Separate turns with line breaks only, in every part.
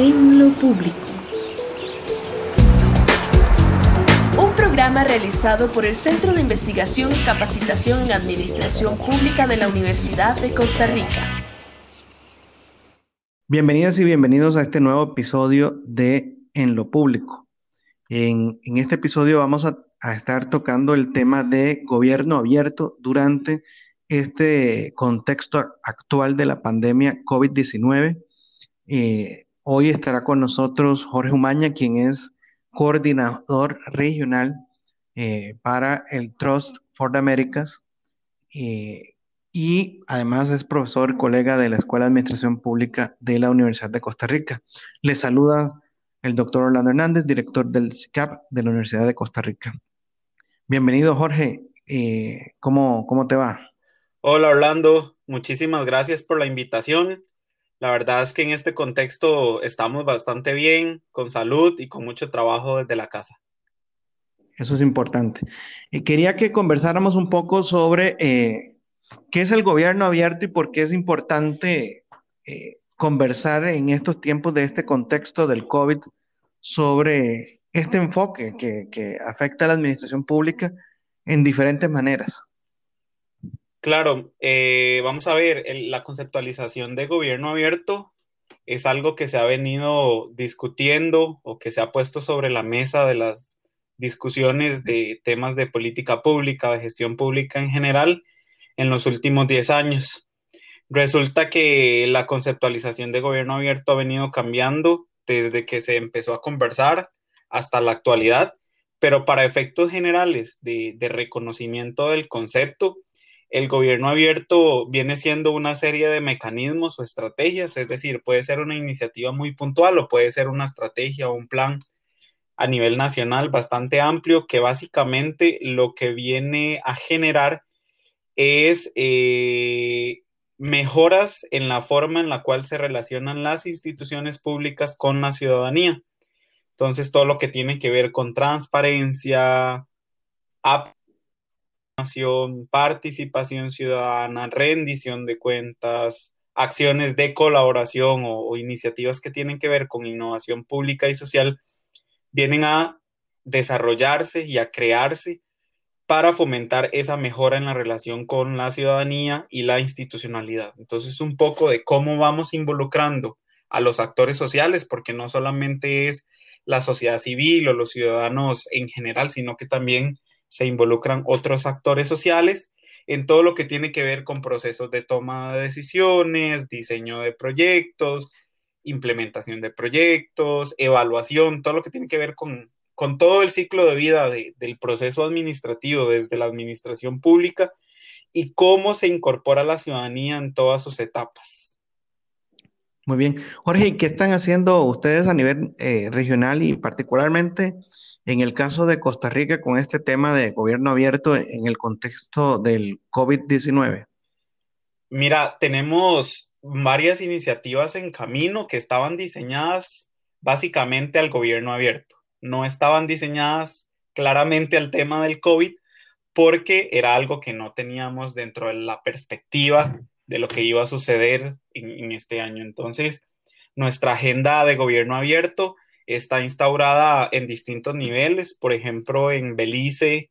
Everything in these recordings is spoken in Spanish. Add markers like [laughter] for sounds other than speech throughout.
En lo público. Un programa realizado por el Centro de Investigación y Capacitación en Administración Pública de la Universidad de Costa Rica.
Bienvenidas y bienvenidos a este nuevo episodio de En lo público. En, este episodio vamos a, estar tocando el tema de gobierno abierto durante este contexto actual de la pandemia COVID-19. Eh, hoy estará con nosotros Jorge Umaña, quien es coordinador regional eh, para el Trust for the Americas eh, y además es profesor colega de la Escuela de Administración Pública de la Universidad de Costa Rica. Le saluda el doctor Orlando Hernández, director del CICAP de la Universidad de Costa Rica. Bienvenido, Jorge. ¿cómo, ¿Cómo te va?
Hola Orlando, muchísimas gracias por la invitación. La verdad es que en este contexto estamos bastante bien, con salud y con mucho trabajo desde la casa.
Eso es importante. Y quería que conversáramos un poco sobre eh, qué es el gobierno abierto y por qué es importante eh, conversar en estos tiempos de este contexto del COVID sobre este enfoque que, que afecta a la administración pública en diferentes maneras.
Claro, eh, vamos a ver, la conceptualización de gobierno abierto es algo que se ha venido discutiendo o que se ha puesto sobre la mesa de las discusiones de temas de política pública, de gestión pública en general, en los últimos 10 años. Resulta que la conceptualización de gobierno abierto ha venido cambiando desde que se empezó a conversar hasta la actualidad, pero para efectos generales de, de reconocimiento del concepto, el gobierno abierto viene siendo una serie de mecanismos o estrategias, es decir, puede ser una iniciativa muy puntual o puede ser una estrategia o un plan a nivel nacional bastante amplio que básicamente lo que viene a generar es eh, mejoras en la forma en la cual se relacionan las instituciones públicas con la ciudadanía. Entonces, todo lo que tiene que ver con transparencia, participación ciudadana, rendición de cuentas, acciones de colaboración o, iniciativas que tienen que ver con innovación pública y social, vienen a desarrollarse y a crearse para fomentar esa mejora en la relación con la ciudadanía y la institucionalidad. Entonces, un poco de cómo vamos involucrando a los actores sociales, porque no solamente es la sociedad civil o los ciudadanos en general, sino que también se involucran otros actores sociales en todo lo que tiene que ver con procesos de toma de decisiones, diseño de proyectos, implementación de proyectos, evaluación, todo lo que tiene que ver con, todo el ciclo de vida del proceso administrativo desde la administración pública y cómo se incorpora la ciudadanía en todas sus etapas.
Muy bien. Jorge, ¿qué están haciendo ustedes a nivel eh, regional y particularmente en el caso de Costa Rica, con este tema de gobierno abierto en el contexto del COVID-19?
Mira, tenemos varias iniciativas en camino que estaban diseñadas básicamente al gobierno abierto. No estaban diseñadas claramente al tema del COVID porque era algo que no teníamos dentro de la perspectiva de lo que iba a suceder en, en este año. Entonces, nuestra agenda de gobierno abierto está instaurada en distintos niveles, por ejemplo, en Belice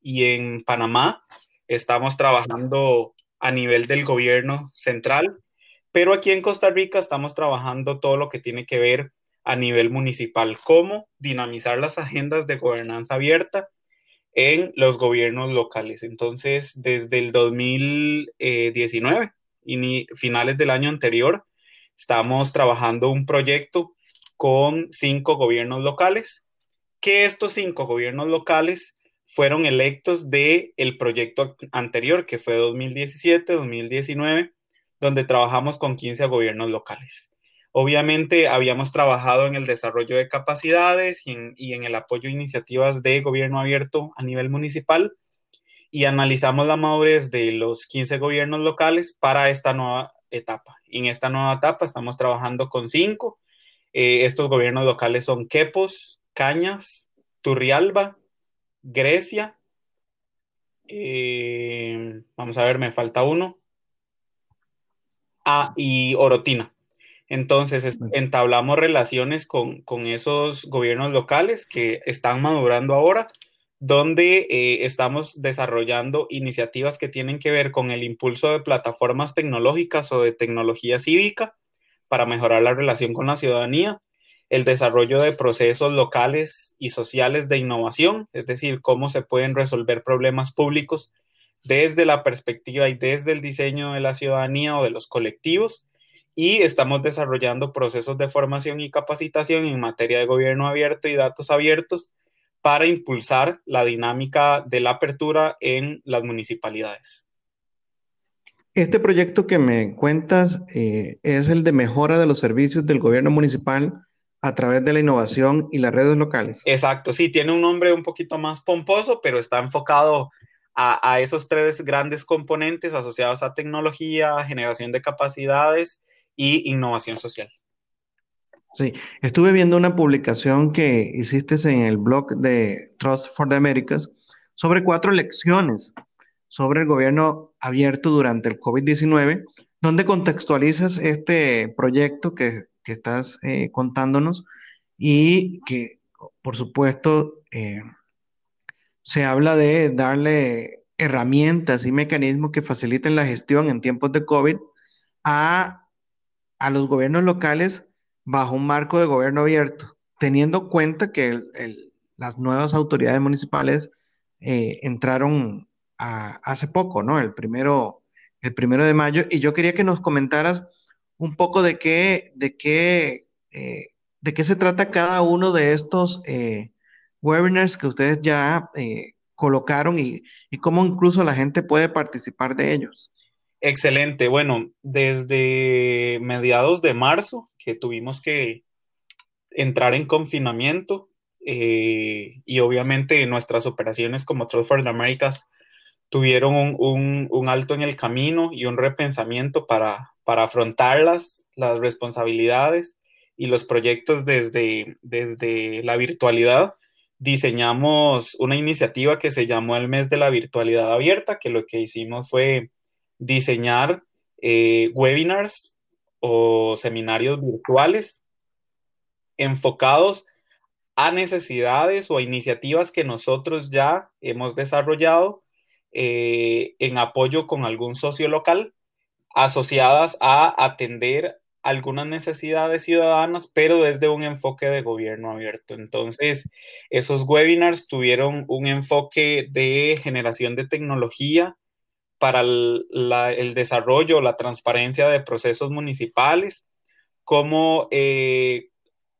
y en Panamá. Estamos trabajando a nivel del gobierno central, pero aquí en Costa Rica estamos trabajando todo lo que tiene que ver a nivel municipal, cómo dinamizar las agendas de gobernanza abierta en los gobiernos locales. Entonces, desde el 2019 y finales del año anterior, estamos trabajando un proyecto con cinco gobiernos locales, que estos cinco gobiernos locales fueron electos del el proyecto anterior, que fue 2017-2019, donde trabajamos con 15 gobiernos locales. Obviamente habíamos trabajado en el desarrollo de capacidades y en, el apoyo a iniciativas de gobierno abierto a nivel municipal y analizamos la madurez de los 15 gobiernos locales para esta nueva etapa. En esta nueva etapa estamos trabajando con cinco eh, estos gobiernos locales son Quepos, Cañas, Turrialba, Grecia. Eh, vamos a ver, me falta uno. Ah, y Orotina. Entonces, entablamos relaciones con, esos gobiernos locales que están madurando ahora, donde eh, estamos desarrollando iniciativas que tienen que ver con el impulso de plataformas tecnológicas o de tecnología cívica para mejorar la relación con la ciudadanía, el desarrollo de procesos locales y sociales de innovación, es decir, cómo se pueden resolver problemas públicos desde la perspectiva y desde el diseño de la ciudadanía o de los colectivos. Y estamos desarrollando procesos de formación y capacitación en materia de gobierno abierto y datos abiertos para impulsar la dinámica de la apertura en las municipalidades.
Este proyecto que me cuentas eh, es el de mejora de los servicios del gobierno municipal a través de la innovación y las redes locales.
Exacto, sí, tiene un nombre un poquito más pomposo, pero está enfocado a, esos tres grandes componentes asociados a tecnología, generación de capacidades y innovación social.
Sí, estuve viendo una publicación que hiciste en el blog de Trust for the Americas sobre cuatro lecciones sobre el gobierno abierto durante el COVID-19, donde contextualizas este proyecto que, estás eh, contándonos y que, por supuesto, eh, se habla de darle herramientas y mecanismos que faciliten la gestión en tiempos de COVID a, los gobiernos locales bajo un marco de gobierno abierto, teniendo cuenta que las nuevas autoridades municipales eh, entraron hace poco, ¿no? El primero, el primero de mayo. Y yo quería que nos comentaras un poco de qué, de qué, eh, de qué se trata cada uno de estos eh, webinars que ustedes ya eh, colocaron y, cómo incluso la gente puede participar de ellos.
Excelente. Bueno, desde mediados de marzo que tuvimos que entrar en confinamiento y obviamente nuestras operaciones como Trust Americas tuvieron un, alto en el camino y un repensamiento para, para afrontar las, las responsabilidades y los proyectos desde, desde la virtualidad. Diseñamos una iniciativa que se llamó el mes de la virtualidad abierta, que lo que hicimos fue diseñar eh, webinars o seminarios virtuales enfocados a necesidades o a iniciativas que nosotros ya hemos desarrollado eh, en apoyo con algún socio local asociadas a atender algunas necesidades ciudadanas, pero desde un enfoque de gobierno abierto. Entonces, esos webinars tuvieron un enfoque de generación de tecnología para el, desarrollo, la transparencia de procesos municipales, cómo eh,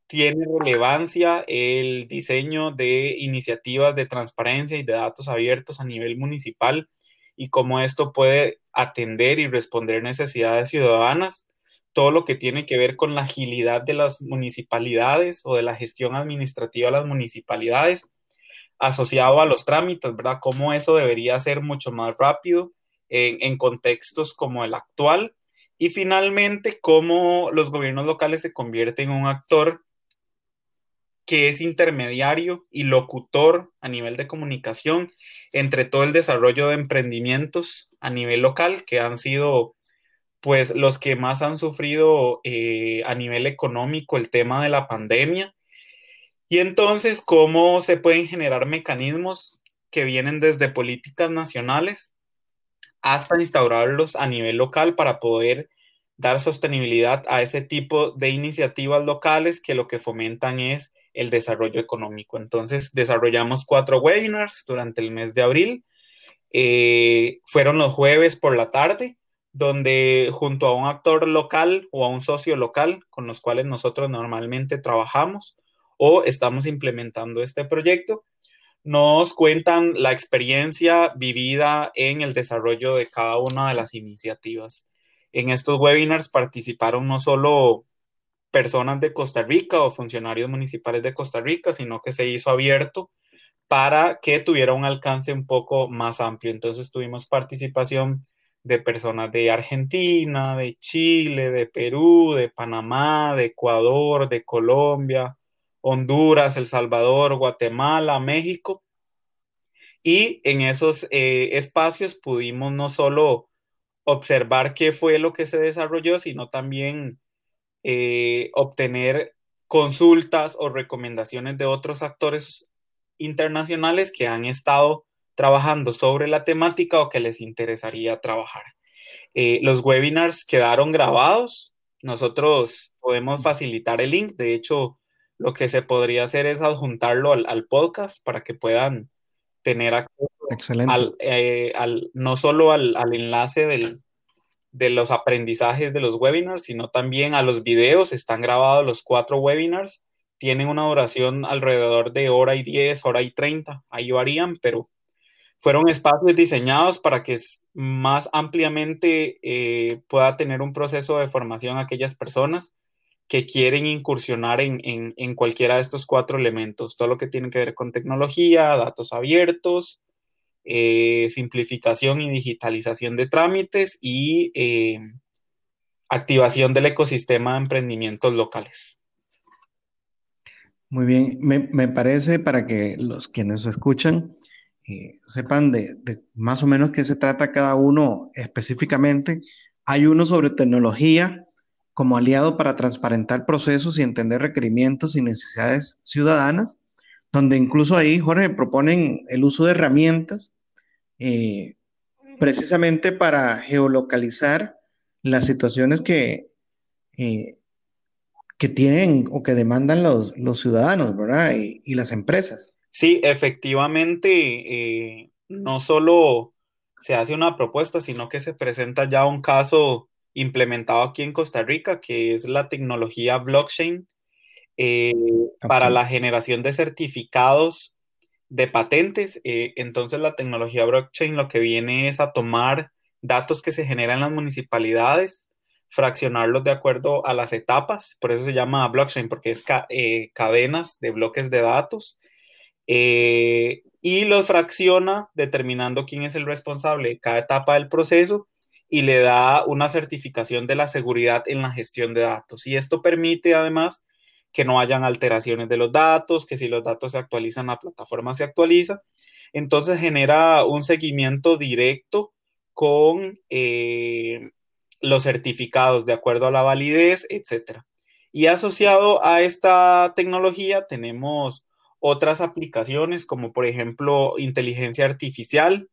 tiene relevancia el diseño de iniciativas de transparencia y de datos abiertos a nivel municipal y cómo esto puede atender y responder necesidades ciudadanas todo lo que tiene que ver con la agilidad de las municipalidades o de la gestión administrativa de las municipalidades asociado a los trámites, ¿verdad? Cómo eso debería ser mucho más rápido en, contextos como el actual. Y finalmente, cómo los gobiernos locales se convierten en un actor que es intermediario y locutor a nivel de comunicación entre todo el desarrollo de emprendimientos a nivel local que han sido pues los que más han sufrido eh, a nivel económico el tema de la pandemia. Y entonces, ¿cómo se pueden generar mecanismos que vienen desde políticas nacionales hasta instaurarlos a nivel local para poder dar sostenibilidad a ese tipo de iniciativas locales que lo que fomentan es el desarrollo económico. Entonces, desarrollamos cuatro webinars durante el mes de abril. Eh, fueron los jueves por la tarde donde junto a un actor local o a un socio local con los cuales nosotros normalmente trabajamos o estamos implementando este proyecto, nos cuentan la experiencia vivida en el desarrollo de cada una de las iniciativas. En estos webinars participaron no solo personas de Costa Rica o funcionarios municipales de Costa Rica, sino que se hizo abierto para que tuviera un alcance un poco más amplio. Entonces tuvimos participación de personas de Argentina, de Chile, de Perú, de Panamá, de Ecuador, de Colombia, Honduras, El Salvador, Guatemala, México. Y en esos eh, espacios pudimos no solo observar qué fue lo que se desarrolló, sino también eh, obtener consultas o recomendaciones de otros actores internacionales que han estado trabajando sobre la temática o que les interesaría trabajar. Eh, los webinars quedaron grabados. Nosotros podemos facilitar el link. De hecho, lo que se podría hacer es adjuntarlo al, podcast para que puedan tener acceso al, eh, no solo al, enlace del, de los aprendizajes de los webinars, sino también a los videos. Están grabados los cuatro webinars. Tienen una duración alrededor de hora y diez, hora y treinta. Ahí varían, pero fueron espacios diseñados para que más ampliamente eh, pueda tener un proceso de formación aquellas personas que quieren incursionar en, cualquiera de estos cuatro elementos, todo lo que tiene que ver con tecnología, datos abiertos, eh, simplificación y digitalización de trámites y eh, activación del ecosistema de emprendimientos locales.
Muy bien, me, me parece para que los quienes escuchan sepan de, más o menos qué se trata cada uno específicamente. Hay uno sobre tecnología como aliado para transparentar procesos y entender requerimientos y necesidades ciudadanas, donde incluso ahí, Jorge, proponen el uso de herramientas eh, precisamente para geolocalizar las situaciones que, eh, que tienen o que demandan los, ciudadanos, ¿verdad? y las empresas.
Sí, efectivamente, eh, no solo se hace una propuesta, sino que se presenta ya un caso implementado aquí en Costa Rica, que es la tecnología blockchain eh, para la generación de certificados de patentes. Eh, entonces, la tecnología blockchain lo que viene es a tomar datos que se generan en las municipalidades, fraccionarlos de acuerdo a las etapas, por eso se llama blockchain, porque es cadenas de bloques de datos eh, y los fracciona determinando quién es el responsable de cada etapa del proceso y le da una certificación de la seguridad en la gestión de datos. Y esto permite además que no hayan alteraciones de los datos, que si los datos se actualizan, la plataforma se actualiza. Entonces genera un seguimiento directo con eh, los certificados de acuerdo a la validez, etc. Y asociado a esta tecnología tenemos otras aplicaciones como por ejemplo inteligencia artificial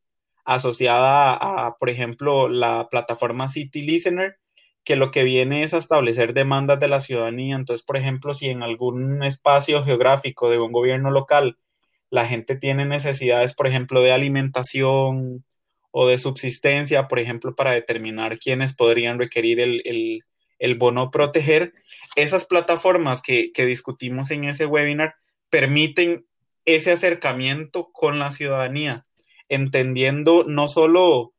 asociada a, por ejemplo, la plataforma City Listener, que lo que viene es a establecer demandas de la ciudadanía. Entonces, por ejemplo, si en algún espacio geográfico de un gobierno local la gente tiene necesidades, por ejemplo, de alimentación o de subsistencia, por ejemplo, para determinar quiénes podrían requerir el, bono proteger, esas plataformas que, que discutimos en ese webinar permiten ese acercamiento con la ciudadanía, entendiendo no solo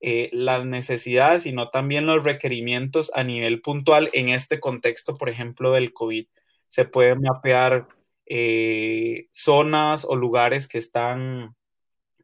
eh, las necesidades, sino también los requerimientos a nivel puntual en este contexto, por ejemplo, del COVID. Se pueden mapear eh, zonas o lugares que están,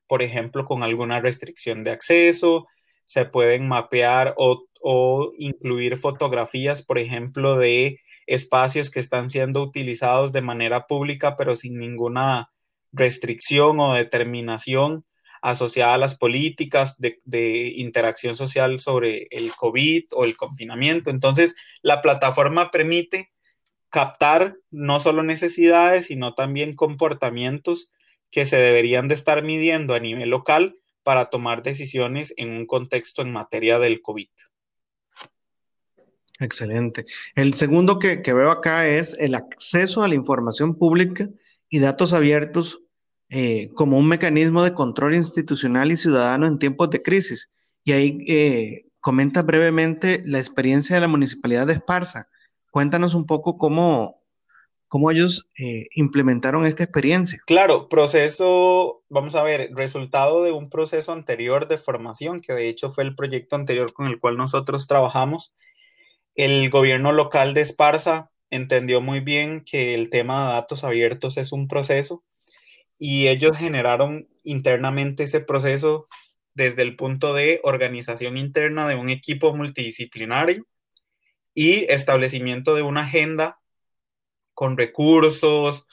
por ejemplo, con alguna restricción de acceso, se pueden mapear o, o incluir fotografías, por ejemplo, de espacios que están siendo utilizados de manera pública, pero sin ninguna restricción o determinación asociada a las políticas de, interacción social sobre el COVID o el confinamiento. Entonces, la plataforma permite captar no solo necesidades, sino también comportamientos que se deberían de estar midiendo a nivel local para tomar decisiones en un contexto en materia del COVID.
Excelente. El segundo que, veo acá es el acceso a la información pública y datos abiertos eh, como un mecanismo de control institucional y ciudadano en tiempos de crisis. Y ahí eh, comenta brevemente la experiencia de la Municipalidad de Esparza. Cuéntanos un poco cómo, cómo ellos eh, implementaron esta experiencia.
Claro, proceso, vamos a ver, resultado de un proceso anterior de formación, que de hecho fue el proyecto anterior con el cual nosotros trabajamos el gobierno local de Esparza entendió muy bien que el tema de datos abiertos es un proceso y ellos generaron internamente ese proceso desde el punto de organización interna de un equipo multidisciplinario y establecimiento de una agenda con recursos,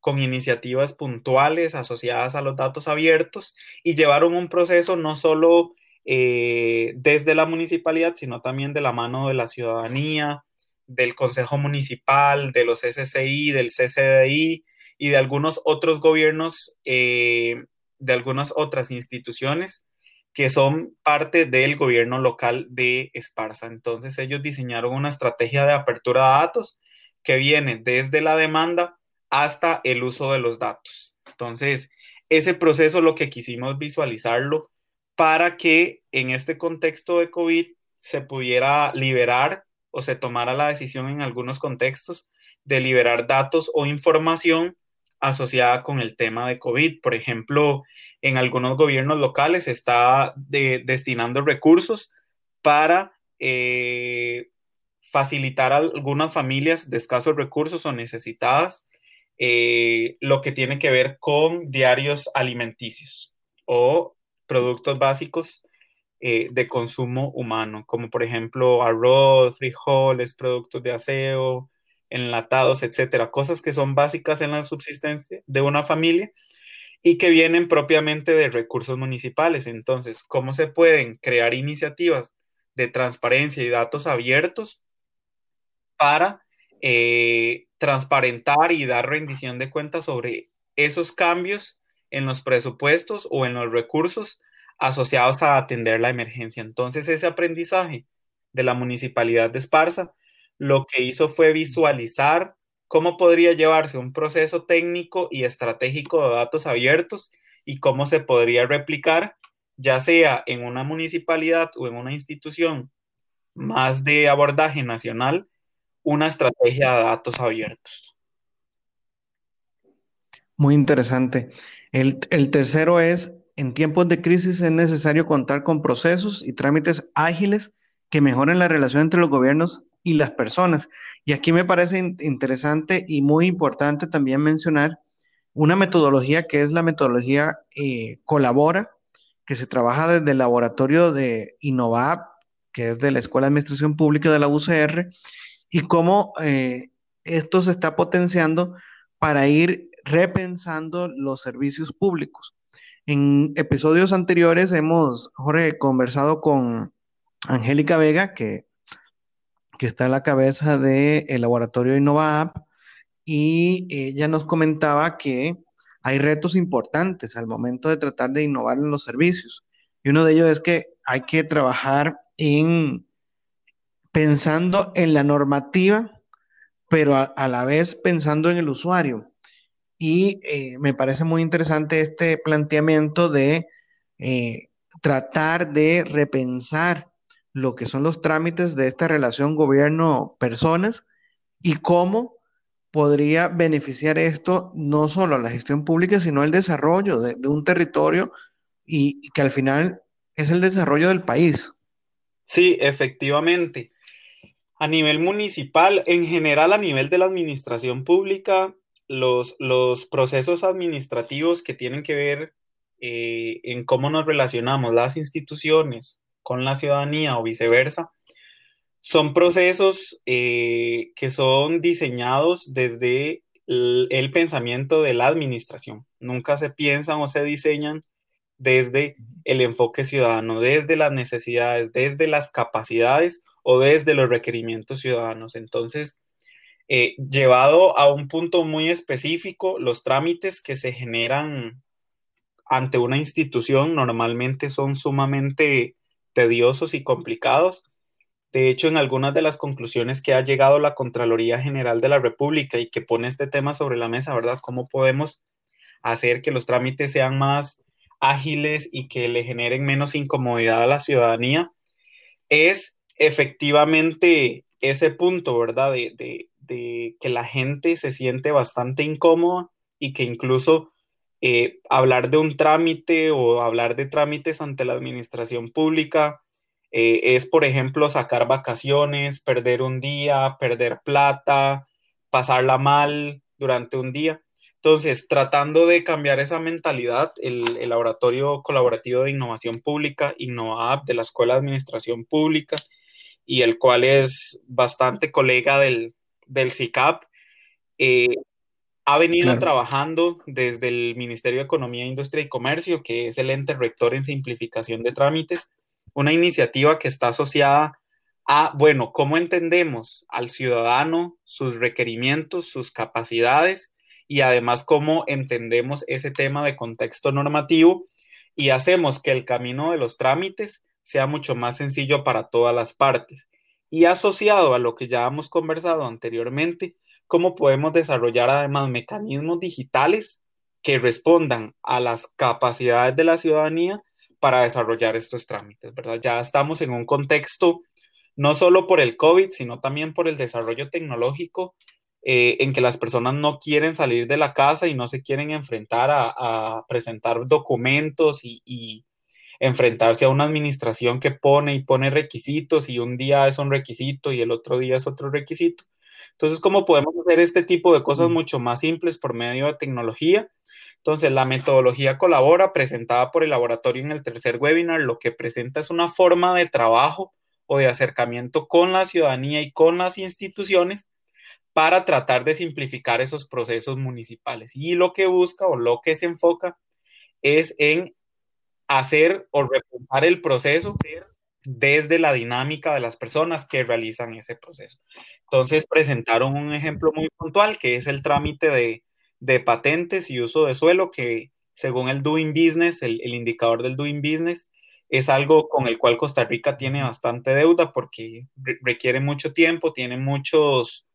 con iniciativas puntuales asociadas a los datos abiertos y llevaron un proceso no solo eh, desde la municipalidad, sino también de la mano de la ciudadanía, del Consejo Municipal, de los SCI, del CCDI y de algunos otros gobiernos, eh, de algunas otras instituciones que son parte del gobierno local de Esparza. Entonces ellos diseñaron una estrategia de apertura de datos que viene desde la demanda hasta el uso de los datos. Entonces, ese proceso lo que quisimos visualizarlo para que en este contexto de COVID se pudiera liberar o se tomara la decisión en algunos contextos de liberar datos o información asociada con el tema de COVID. Por ejemplo, en algunos gobiernos locales se está destinando recursos para eh, facilitar a algunas familias de escasos recursos o necesitadas eh, lo que tiene que ver con diarios alimenticios o productos básicos eh, de consumo humano, como por ejemplo arroz, frijoles, productos de aseo, enlatados, etcétera, cosas que son básicas en la subsistencia de una familia y que vienen propiamente de recursos municipales. Entonces, ¿cómo se pueden crear iniciativas de transparencia y datos abiertos para eh, transparentar y dar rendición de cuentas sobre esos cambios en los presupuestos o en los recursos asociados a atender la emergencia. Entonces, ese aprendizaje de la municipalidad de Esparza lo que hizo fue visualizar cómo podría llevarse un proceso técnico y estratégico de datos abiertos y cómo se podría replicar, ya sea en una municipalidad o en una institución más de abordaje nacional, una estrategia de datos abiertos.
Muy interesante. El, el, tercero es, en tiempos de crisis es necesario contar con procesos y trámites ágiles que mejoren la relación entre los gobiernos y las personas. Y aquí me parece interesante y muy importante también mencionar una metodología que es la metodología eh, Colabora, que se trabaja desde el laboratorio de Innovap, que es de la Escuela de Administración Pública de la UCR, y cómo eh, esto se está potenciando para ir repensando los servicios públicos. En episodios anteriores hemos, Jorge, conversado con Angélica Vega, que que está a la cabeza del laboratorio InnovaApp, y ella nos comentaba que hay retos importantes al momento de tratar de innovar en los servicios. Y uno de ellos es que hay que trabajar en pensando en la normativa, pero a, la vez pensando en el usuario. Y eh, me parece muy interesante este planteamiento de eh, tratar de repensar lo que son los trámites de esta relación gobierno-personas y cómo podría beneficiar esto no solo a la gestión pública, sino al desarrollo de, un territorio y, que al final es el desarrollo del país.
Sí, efectivamente. A nivel municipal, en general a nivel de la administración pública, los, los procesos administrativos que tienen que ver eh, en cómo nos relacionamos las instituciones con la ciudadanía o viceversa, son procesos eh, que son diseñados desde el, pensamiento de la administración. Nunca se piensan o se diseñan desde el enfoque ciudadano, desde las necesidades, desde las capacidades o desde los requerimientos ciudadanos. Entonces, eh, llevado a un punto muy específico, los trámites que se generan ante una institución normalmente son sumamente tediosos y complicados. De hecho, en algunas de las conclusiones que ha llegado la Contraloría General de la República y que pone este tema sobre la mesa, ¿verdad? ¿Cómo podemos hacer que los trámites sean más ágiles y que le generen menos incomodidad a la ciudadanía? Es efectivamente ese punto, ¿verdad? De, que la gente se siente bastante incómoda y que incluso eh, hablar de un trámite o hablar de trámites ante la administración pública eh, es, por ejemplo, sacar vacaciones, perder un día, perder plata, pasarla mal durante un día. Entonces, tratando de cambiar esa mentalidad, el, Laboratorio Colaborativo de Innovación Pública, InnovaApp, de la Escuela de Administración Pública, y el cual es bastante colega del, del CICAP, eh, ha venido trabajando desde el Ministerio de Economía, Industria y Comercio, que es el ente rector en simplificación de trámites, una iniciativa que está asociada a, bueno, cómo entendemos al ciudadano, sus requerimientos, sus capacidades y además cómo entendemos ese tema de contexto normativo y hacemos que el camino de los trámites sea mucho más sencillo para todas las partes. Y asociado a lo que ya hemos conversado anteriormente, cómo podemos desarrollar además mecanismos digitales que respondan a las capacidades de la ciudadanía para desarrollar estos trámites, ¿verdad? Ya estamos en un contexto no solo por el COVID, sino también por el desarrollo tecnológico, eh, en que las personas no quieren salir de la casa y no se quieren enfrentar a, presentar documentos y, enfrentarse a una administración que pone y pone requisitos y un día es un requisito y el otro día es otro requisito. Entonces, ¿cómo podemos hacer este tipo de cosas mucho más simples por medio de tecnología? Entonces, la metodología colabora presentada por el laboratorio en el tercer webinar, lo que presenta es una forma de trabajo o de acercamiento con la ciudadanía y con las instituciones para tratar de simplificar esos procesos municipales. Y lo que busca o lo que se enfoca es en hacer o repensar el proceso desde la dinámica de las personas que realizan ese proceso. Entonces presentaron un ejemplo muy puntual que es el trámite de, patentes y uso de suelo que según el Doing Business, el, el indicador del Doing Business, es algo con el cual Costa Rica tiene bastante deuda porque requiere mucho tiempo, tiene muchos,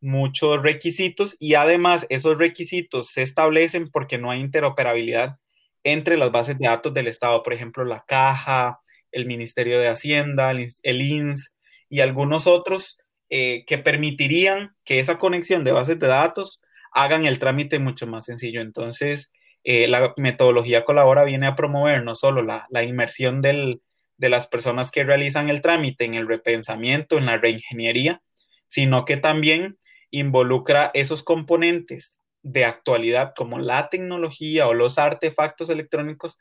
muchos requisitos y además esos requisitos se establecen porque no hay interoperabilidad entre las bases de datos del Estado, por ejemplo, la Caja, el Ministerio de Hacienda, el, INS y algunos otros eh, que permitirían que esa conexión de bases de datos hagan el trámite mucho más sencillo. Entonces, eh, la metodología colabora viene a promover no solo la, inmersión de las personas que realizan el trámite en el repensamiento, en la reingeniería, sino que también involucra esos componentes de actualidad como la tecnología o los artefactos electrónicos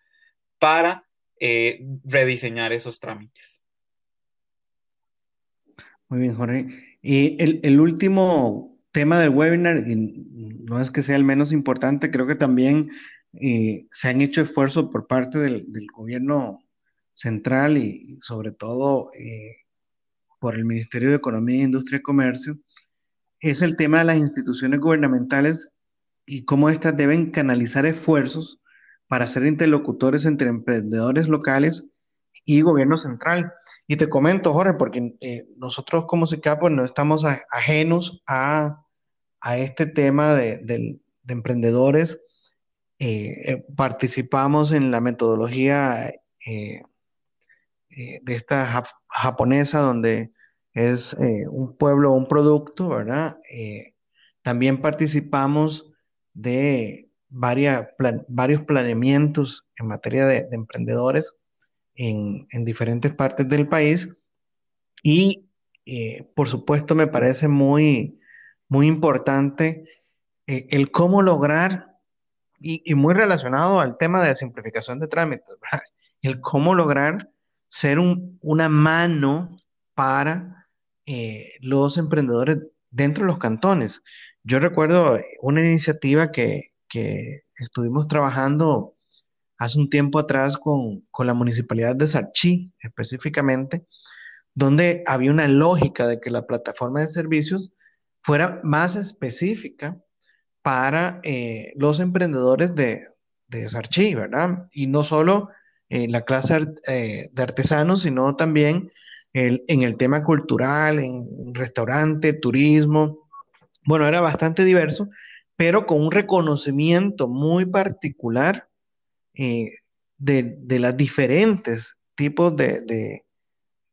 para eh, rediseñar esos trámites.
Muy bien, Jorge. El, último tema del webinar, no es que sea el menos importante, creo que también eh, se han hecho esfuerzos por parte del, gobierno central y sobre todo eh, por el Ministerio de Economía, Industria y Comercio, es el tema de las instituciones gubernamentales y cómo éstas deben canalizar esfuerzos para ser interlocutores entre emprendedores locales y gobierno central. Y te comento, Jorge, porque eh, nosotros como SICAPO no estamos ajenos a, este tema de emprendedores eh, eh, participamos en la metodología de esta japonesa donde es un pueblo, un producto, ¿verdad? también participamos de varias, varios planeamientos en materia de, emprendedores en, en, diferentes partes del país y por supuesto me parece muy, muy importante el cómo lograr y, muy relacionado al tema de simplificación de trámites, [laughs] el cómo lograr ser una mano para eh, los emprendedores dentro de los cantones. Yo recuerdo una iniciativa que, estuvimos trabajando hace un tiempo atrás con, con, la municipalidad de Sarchí específicamente, donde había una lógica de que la plataforma de servicios fuera más específica para eh, los emprendedores de, de Sarchi, ¿verdad? Y no solo en la clase eh, de artesanos, sino también en el tema cultural, en restaurante, turismo. Bueno, era bastante diverso, pero con un reconocimiento muy particular eh, de, de los diferentes tipos de,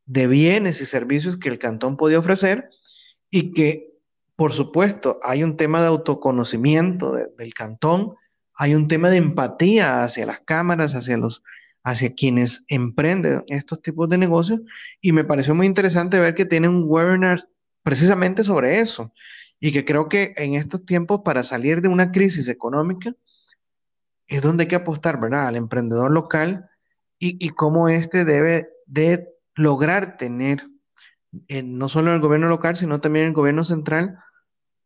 bienes y servicios que el cantón podía ofrecer y que por supuesto, hay un tema de autoconocimiento del cantón, hay un tema de empatía hacia las cámaras, hacia los hacia quienes emprenden estos tipos de negocios y me pareció muy interesante ver que tienen un webinar precisamente sobre eso y que creo que en estos tiempos para salir de una crisis económica es donde hay que apostar, ¿verdad? Al emprendedor local y, y cómo éste debe de lograr tener no solo el gobierno local, sino también el gobierno central,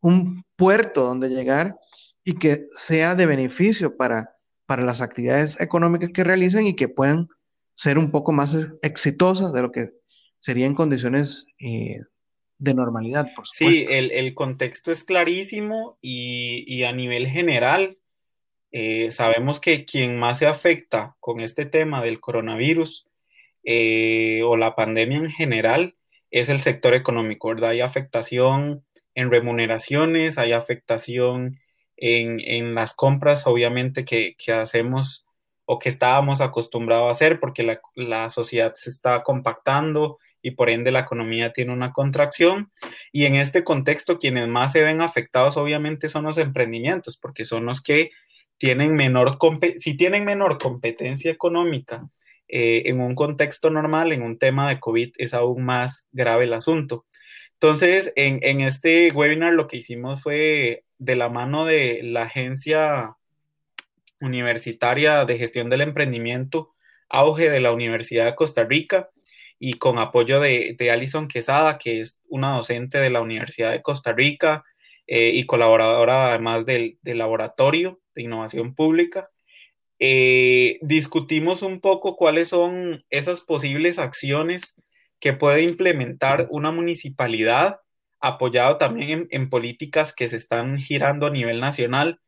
un puerto donde llegar y que sea de beneficio para, para las actividades económicas que realizan y que puedan ser un poco más exitosas de lo que sería en condiciones eh, de normalidad, por supuesto.
Sí, el, contexto es clarísimo y, a nivel general, eh, sabemos que quien más se afecta con este tema del coronavirus o la pandemia en general es el sector económico, ¿verdad? Hay afectación en remuneraciones, hay afectación en, las compras, obviamente, que, hacemos o que estábamos acostumbrados a hacer porque la, sociedad se está compactando y por ende la economía tiene una contracción. Y en este contexto, quienes más se ven afectados obviamente son los emprendimientos, porque son los que tienen menor, si tienen menor competencia económica eh, en un contexto normal, en un tema de COVID, es aún más grave el asunto. Entonces, en, este webinar lo que hicimos fue de la mano de la Agencia Universitaria de Gestión del Emprendimiento, Auge de la Universidad de Costa Rica, y con apoyo de, Alison Quesada, que es una docente de la Universidad de Costa Rica eh, y colaboradora además del, Laboratorio de Innovación Pública. Eh, discutimos un poco cuáles son esas posibles acciones que puede implementar una municipalidad apoyado también en, políticas que se están girando a nivel nacional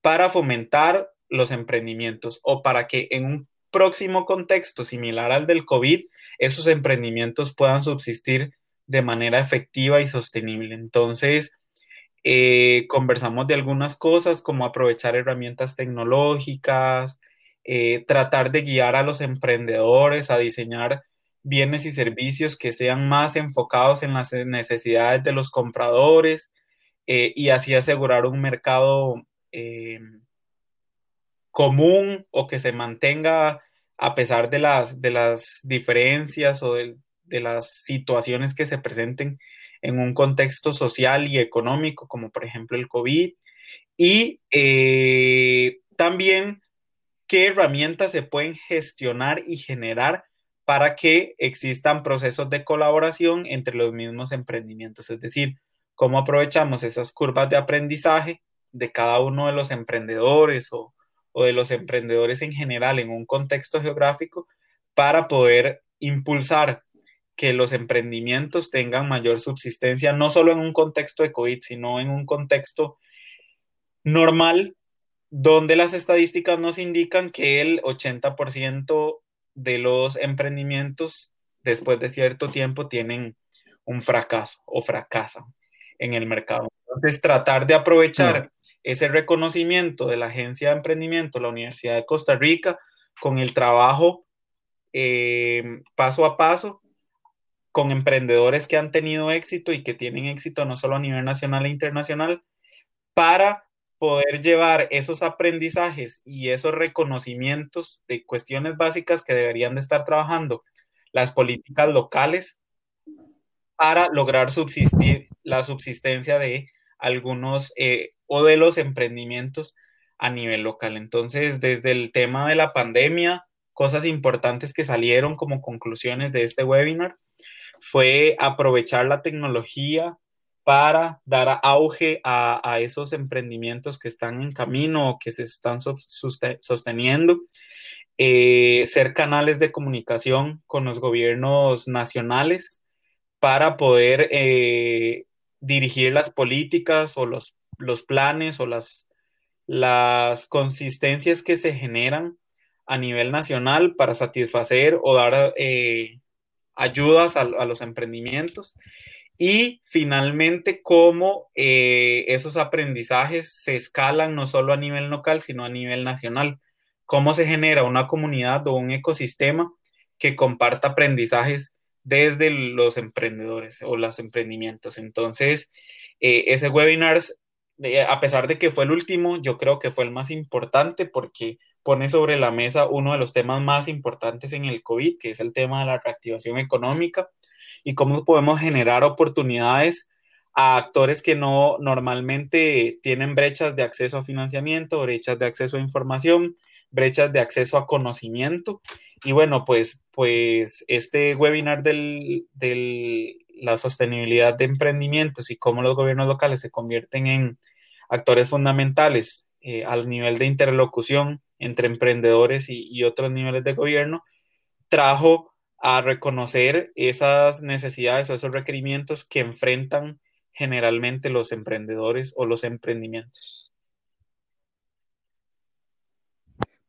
para fomentar los emprendimientos o para que en un próximo contexto similar al del COVID, esos emprendimientos puedan subsistir de manera efectiva y sostenible. Entonces, eh, conversamos de algunas cosas como aprovechar herramientas tecnológicas, eh, tratar de guiar a los emprendedores a diseñar bienes y servicios que sean más enfocados en las necesidades de los compradores eh, y así asegurar un mercado común o que se mantenga a pesar de las, de las diferencias o de, las situaciones que se presenten en un contexto social y económico, como por ejemplo el COVID. Y eh, también qué herramientas se pueden gestionar y generar para que existan procesos de colaboración entre los mismos emprendimientos, es decir, cómo aprovechamos esas curvas de aprendizaje de cada uno de los emprendedores o, de los emprendedores en general en un contexto geográfico para poder impulsar que los emprendimientos tengan mayor subsistencia, no solo en un contexto de COVID, sino en un contexto normal, donde las estadísticas nos indican que el 80% de los emprendimientos después de cierto tiempo tienen un fracaso o fracasan en el mercado. Entonces, tratar de aprovechar ese reconocimiento de la Agencia de Emprendimiento, la Universidad de Costa Rica, con el trabajo eh, paso a paso con emprendedores que han tenido éxito y que tienen éxito no solo a nivel nacional e internacional, para poder llevar esos aprendizajes y esos reconocimientos de cuestiones básicas que deberían de estar trabajando las políticas locales para lograr subsistir la subsistencia de algunos eh, o de los emprendimientos a nivel local. Entonces, desde el tema de la pandemia, cosas importantes que salieron como conclusiones de este webinar fue aprovechar la tecnología para dar auge a, esos emprendimientos que están en camino o que se están sosteniendo, eh, ser canales de comunicación con los gobiernos nacionales para poder eh, dirigir las políticas o los, los planes o las, las consistencias que se generan a nivel nacional para satisfacer o dar eh, ayudas a, los emprendimientos y finalmente, cómo eh, esos aprendizajes se escalan no solo a nivel local, sino a nivel nacional. Cómo se genera una comunidad o un ecosistema que comparta aprendizajes desde los emprendedores o los emprendimientos. Entonces, eh, ese webinar, a pesar de que fue el último, yo creo que fue el más importante porque pone sobre la mesa uno de los temas más importantes en el COVID, que es el tema de la reactivación económica y cómo podemos generar oportunidades a actores que no normalmente tienen brechas de acceso a financiamiento, brechas de acceso a información, brechas de acceso a conocimiento. Y bueno, pues, pues este webinar de la sostenibilidad de emprendimientos y cómo los gobiernos locales se convierten en actores fundamentales eh, al nivel de interlocución entre emprendedores y, y otros niveles de gobierno, trajo a reconocer esas necesidades o esos requerimientos que enfrentan generalmente los emprendedores o los emprendimientos.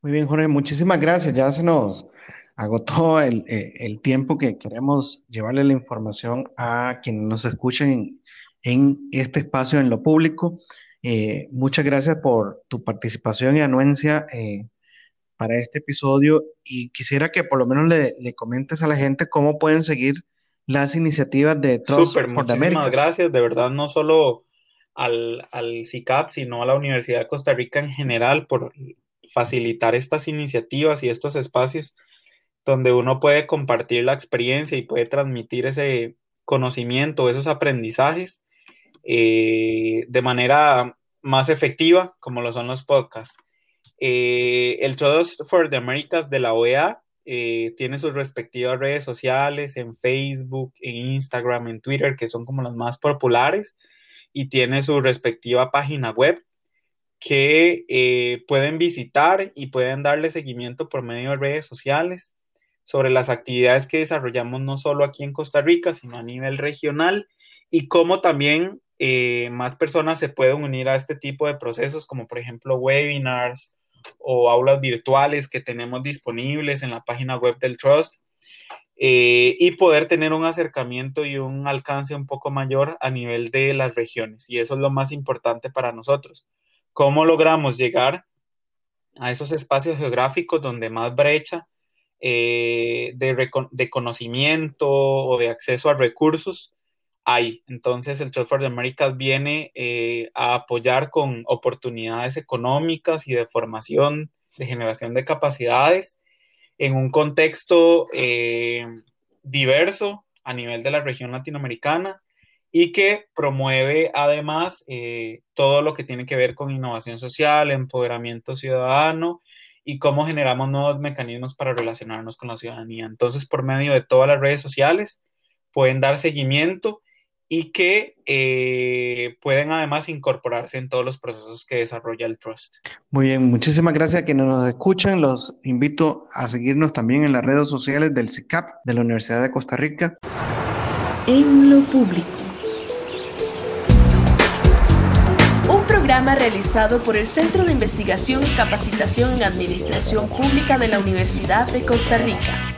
Muy bien, Jorge, muchísimas gracias. Ya se nos agotó el, eh, el tiempo que queremos llevarle la información a quienes nos escuchen en, este espacio en lo público. Eh, muchas gracias por tu participación y anuencia eh, para este episodio. Y quisiera que por lo menos le, le comentes a la gente cómo pueden seguir las iniciativas de
Trust Super, for muchísimas gracias, de verdad, no solo al, al CICAP, sino a la Universidad de Costa Rica en general por facilitar estas iniciativas y estos espacios donde uno puede compartir la experiencia y puede transmitir ese conocimiento, esos aprendizajes eh, de manera más efectiva, como lo son los podcasts. Eh, el Trust for the Americas de la OEA eh, tiene sus respectivas redes sociales en Facebook, en Instagram, en Twitter, que son como las más populares, y tiene su respectiva página web que pueden visitar y pueden darle seguimiento por medio de redes sociales sobre las actividades que desarrollamos no solo aquí en Costa Rica, sino a nivel regional y cómo también eh, más personas se pueden unir a este tipo de procesos, como por ejemplo webinars, o aulas virtuales que tenemos disponibles en la página web del Trust eh, y poder tener un acercamiento y un alcance un poco mayor a nivel de las regiones. Y eso es lo más importante para nosotros. ¿Cómo logramos llegar a esos espacios geográficos donde más brecha eh, de, de conocimiento o de acceso a recursos hay. Entonces, el Trust for the Americas viene eh, a apoyar con oportunidades económicas y de formación, de generación de capacidades en un contexto eh, diverso a nivel de la región latinoamericana y que promueve además todo lo que tiene que ver con innovación social, empoderamiento ciudadano y cómo generamos nuevos mecanismos para relacionarnos con la ciudadanía. Entonces, por medio de todas las redes sociales, pueden dar seguimiento y que eh, pueden además incorporarse en todos los procesos que desarrolla el Trust.
Muy bien, muchísimas gracias a quienes nos escuchan. Los invito a seguirnos también en las redes sociales del CICAP de la Universidad de Costa Rica.
En lo público. Realizado por el Centro de Investigación y Capacitación en Administración Pública de la Universidad de Costa Rica.